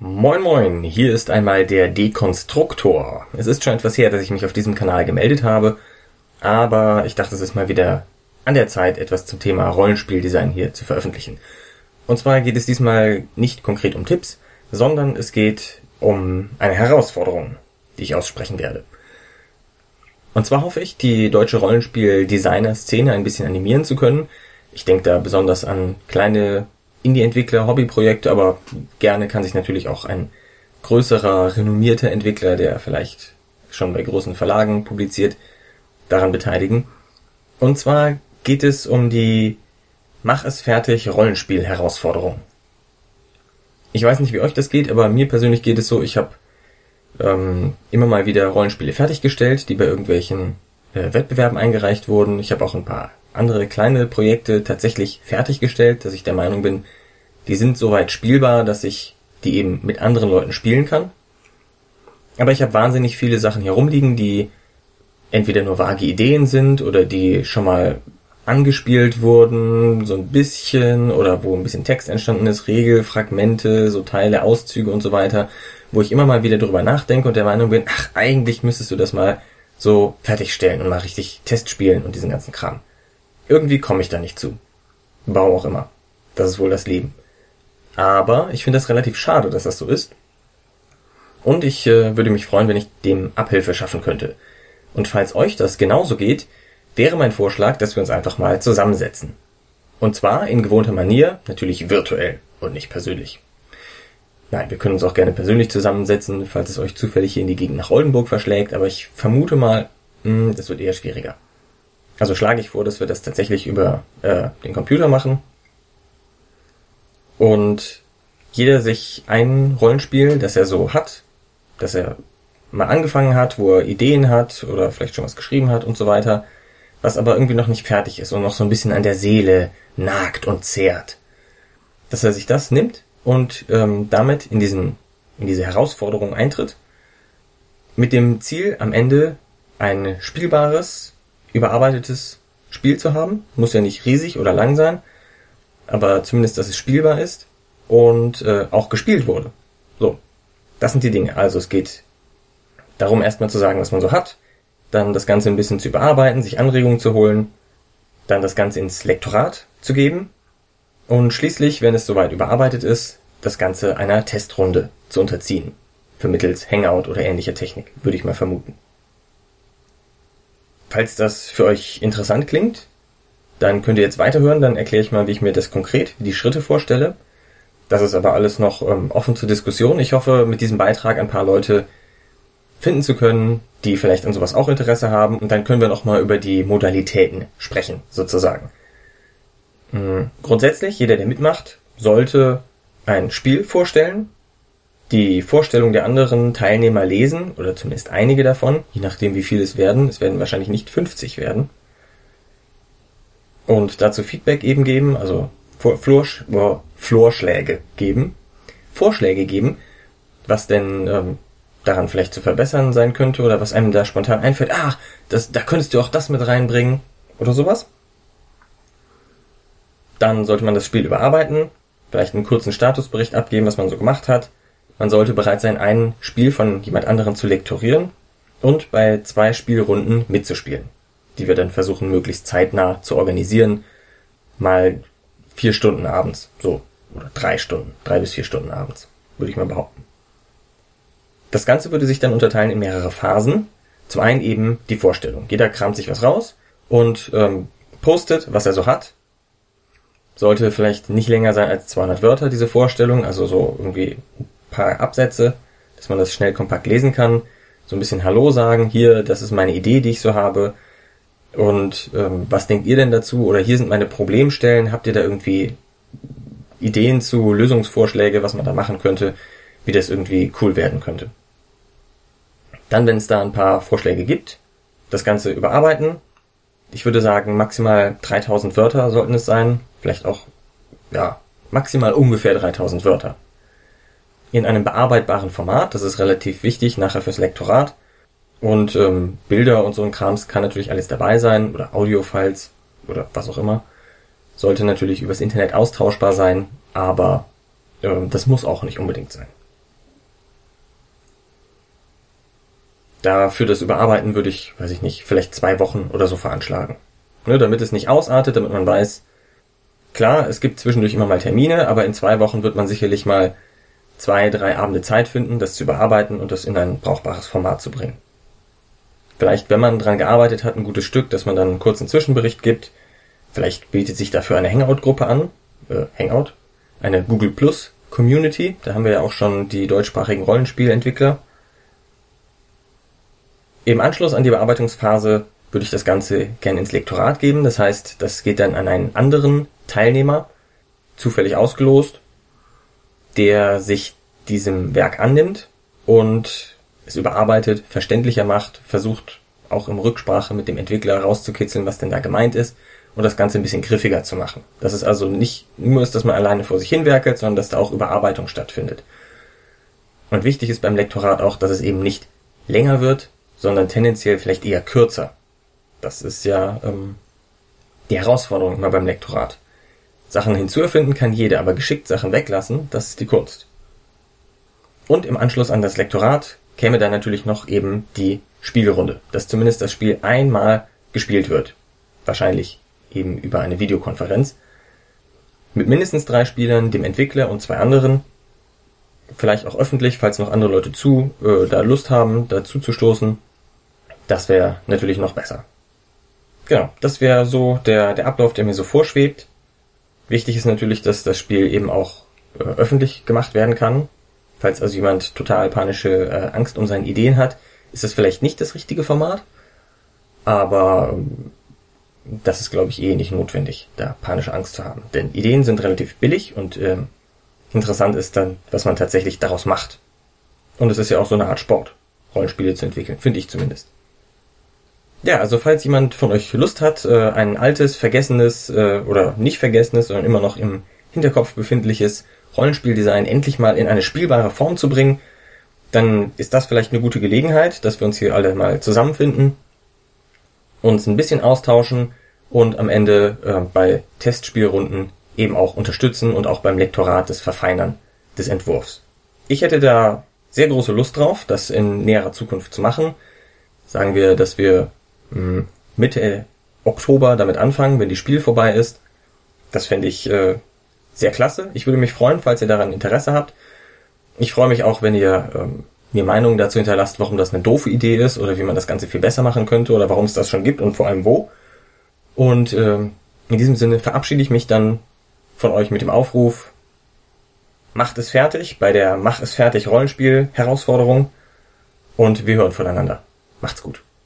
Moin moin, hier ist einmal der Dekonstruktor. Es ist schon etwas her, dass ich mich auf diesem Kanal gemeldet habe, aber ich dachte, es ist mal wieder an der Zeit, etwas zum Thema Rollenspieldesign hier zu veröffentlichen. Und zwar geht es diesmal nicht konkret um Tipps, sondern es geht um eine Herausforderung, die ich aussprechen werde. Und zwar hoffe ich, die deutsche Rollenspiel-Designer-Szene ein bisschen animieren zu können. Ich denke da besonders an kleine Indie-Entwickler, Hobbyprojekte, aber gerne kann sich natürlich auch ein größerer, renommierter Entwickler, der vielleicht schon bei großen Verlagen publiziert, daran beteiligen. Und zwar geht es um die Mach es fertig Rollenspiel-Herausforderung. Ich weiß nicht, wie euch das geht, aber mir persönlich geht es so, ich habe ähm, immer mal wieder Rollenspiele fertiggestellt, die bei irgendwelchen äh, Wettbewerben eingereicht wurden. Ich habe auch ein paar andere kleine Projekte tatsächlich fertiggestellt, dass ich der Meinung bin, die sind soweit spielbar, dass ich die eben mit anderen Leuten spielen kann. Aber ich habe wahnsinnig viele Sachen hier rumliegen, die entweder nur vage Ideen sind oder die schon mal angespielt wurden, so ein bisschen, oder wo ein bisschen Text entstanden ist, Regelfragmente, so Teile, Auszüge und so weiter, wo ich immer mal wieder drüber nachdenke und der Meinung bin, ach, eigentlich müsstest du das mal so fertigstellen und mal richtig Test spielen und diesen ganzen Kram. Irgendwie komme ich da nicht zu. Warum auch immer. Das ist wohl das Leben. Aber ich finde das relativ schade, dass das so ist. Und ich äh, würde mich freuen, wenn ich dem Abhilfe schaffen könnte. Und falls euch das genauso geht, wäre mein Vorschlag, dass wir uns einfach mal zusammensetzen. Und zwar in gewohnter Manier, natürlich virtuell und nicht persönlich. Nein, wir können uns auch gerne persönlich zusammensetzen, falls es euch zufällig hier in die Gegend nach Oldenburg verschlägt, aber ich vermute mal, mh, hm, das wird eher schwieriger. Also schlage ich vor, dass wir das tatsächlich über äh, den Computer machen. Und jeder sich ein Rollenspiel, das er so hat, das er mal angefangen hat, wo er Ideen hat oder vielleicht schon was geschrieben hat und so weiter, was aber irgendwie noch nicht fertig ist und noch so ein bisschen an der Seele nagt und zehrt. Dass er sich das nimmt und ähm, damit in diesen in diese Herausforderung eintritt, mit dem Ziel am Ende ein spielbares, überarbeitetes Spiel zu haben. Muss ja nicht riesig oder lang sein, aber zumindest, dass es spielbar ist und äh, auch gespielt wurde. So, das sind die Dinge. Also es geht darum, erstmal zu sagen, was man so hat, dann das Ganze ein bisschen zu überarbeiten, sich Anregungen zu holen, dann das Ganze ins Lektorat zu geben und schließlich, wenn es soweit überarbeitet ist, das Ganze einer Testrunde zu unterziehen. Vermittels Hangout oder ähnlicher Technik, würde ich mal vermuten. Falls das für euch interessant klingt, dann könnt ihr jetzt weiterhören, dann erkläre ich mal, wie ich mir das konkret, die Schritte vorstelle. Das ist aber alles noch ähm, offen zur Diskussion. Ich hoffe, mit diesem Beitrag ein paar Leute finden zu können, die vielleicht an sowas auch Interesse haben. Und dann können wir noch mal über die Modalitäten sprechen, sozusagen. Mhm. Grundsätzlich, jeder, der mitmacht, sollte ein Spiel vorstellen, die Vorstellung der anderen Teilnehmer lesen, oder zumindest einige davon, je nachdem wie viele es werden. Es werden wahrscheinlich nicht 50 werden. Und dazu Feedback eben geben, also Vorsch Vorschläge geben, Vorschläge geben, was denn ähm, daran vielleicht zu verbessern sein könnte oder was einem da spontan einfällt. Ah, das, da könntest du auch das mit reinbringen oder sowas. Dann sollte man das Spiel überarbeiten, vielleicht einen kurzen Statusbericht abgeben, was man so gemacht hat, man sollte bereit sein, ein Spiel von jemand anderem zu lektorieren und bei zwei Spielrunden mitzuspielen, die wir dann versuchen möglichst zeitnah zu organisieren. Mal vier Stunden abends, so, oder drei Stunden, drei bis vier Stunden abends, würde ich mal behaupten. Das Ganze würde sich dann unterteilen in mehrere Phasen. Zum einen eben die Vorstellung. Jeder kramt sich was raus und ähm, postet, was er so hat. Sollte vielleicht nicht länger sein als 200 Wörter, diese Vorstellung, also so irgendwie paar Absätze, dass man das schnell kompakt lesen kann, so ein bisschen Hallo sagen, hier, das ist meine Idee, die ich so habe. Und ähm, was denkt ihr denn dazu? Oder hier sind meine Problemstellen. Habt ihr da irgendwie Ideen zu, Lösungsvorschläge, was man da machen könnte, wie das irgendwie cool werden könnte? Dann, wenn es da ein paar Vorschläge gibt, das Ganze überarbeiten. Ich würde sagen, maximal 3000 Wörter sollten es sein. Vielleicht auch, ja, maximal ungefähr 3000 Wörter in einem bearbeitbaren Format. Das ist relativ wichtig nachher fürs Lektorat. Und ähm, Bilder und so ein Krams kann natürlich alles dabei sein oder Audiofiles oder was auch immer. Sollte natürlich übers Internet austauschbar sein, aber ähm, das muss auch nicht unbedingt sein. Dafür das Überarbeiten würde ich, weiß ich nicht, vielleicht zwei Wochen oder so veranschlagen. Ne, damit es nicht ausartet, damit man weiß, klar, es gibt zwischendurch immer mal Termine, aber in zwei Wochen wird man sicherlich mal zwei, drei Abende Zeit finden, das zu überarbeiten und das in ein brauchbares Format zu bringen. Vielleicht, wenn man dran gearbeitet hat, ein gutes Stück, dass man dann einen kurzen Zwischenbericht gibt. Vielleicht bietet sich dafür eine Hangout-Gruppe an, äh, Hangout, eine Google Plus Community. Da haben wir ja auch schon die deutschsprachigen Rollenspielentwickler. Im Anschluss an die Bearbeitungsphase würde ich das Ganze gerne ins Lektorat geben. Das heißt, das geht dann an einen anderen Teilnehmer, zufällig ausgelost, der sich diesem Werk annimmt und es überarbeitet, verständlicher macht, versucht auch im Rücksprache mit dem Entwickler herauszukitzeln, was denn da gemeint ist und das Ganze ein bisschen griffiger zu machen. Dass es also nicht nur ist, dass man alleine vor sich hinwerkelt, sondern dass da auch Überarbeitung stattfindet. Und wichtig ist beim Lektorat auch, dass es eben nicht länger wird, sondern tendenziell vielleicht eher kürzer. Das ist ja ähm, die Herausforderung immer beim Lektorat. Sachen hinzuerfinden kann jeder, aber geschickt Sachen weglassen, das ist die Kunst. Und im Anschluss an das Lektorat käme dann natürlich noch eben die Spielrunde, dass zumindest das Spiel einmal gespielt wird. Wahrscheinlich eben über eine Videokonferenz. Mit mindestens drei Spielern, dem Entwickler und zwei anderen. Vielleicht auch öffentlich, falls noch andere Leute zu, äh, da Lust haben, dazu zu stoßen. Das wäre natürlich noch besser. Genau, das wäre so der, der Ablauf, der mir so vorschwebt. Wichtig ist natürlich, dass das Spiel eben auch äh, öffentlich gemacht werden kann. Falls also jemand total panische äh, Angst um seine Ideen hat, ist das vielleicht nicht das richtige Format. Aber ähm, das ist, glaube ich, eh nicht notwendig, da panische Angst zu haben. Denn Ideen sind relativ billig und ähm, interessant ist dann, was man tatsächlich daraus macht. Und es ist ja auch so eine Art Sport, Rollenspiele zu entwickeln, finde ich zumindest. Ja, also falls jemand von euch Lust hat, äh, ein altes, vergessenes äh, oder nicht vergessenes, sondern immer noch im Hinterkopf befindliches Rollenspieldesign endlich mal in eine spielbare Form zu bringen, dann ist das vielleicht eine gute Gelegenheit, dass wir uns hier alle mal zusammenfinden, uns ein bisschen austauschen und am Ende äh, bei Testspielrunden eben auch unterstützen und auch beim Lektorat des Verfeinern des Entwurfs. Ich hätte da sehr große Lust drauf, das in näherer Zukunft zu machen. Sagen wir, dass wir Mitte Oktober damit anfangen, wenn die Spiel vorbei ist. Das fände ich äh, sehr klasse. Ich würde mich freuen, falls ihr daran Interesse habt. Ich freue mich auch, wenn ihr ähm, mir Meinungen dazu hinterlasst, warum das eine doofe Idee ist oder wie man das Ganze viel besser machen könnte oder warum es das schon gibt und vor allem wo. Und ähm, in diesem Sinne verabschiede ich mich dann von euch mit dem Aufruf, macht es fertig bei der Mach es fertig Rollenspiel Herausforderung und wir hören voneinander. Macht's gut.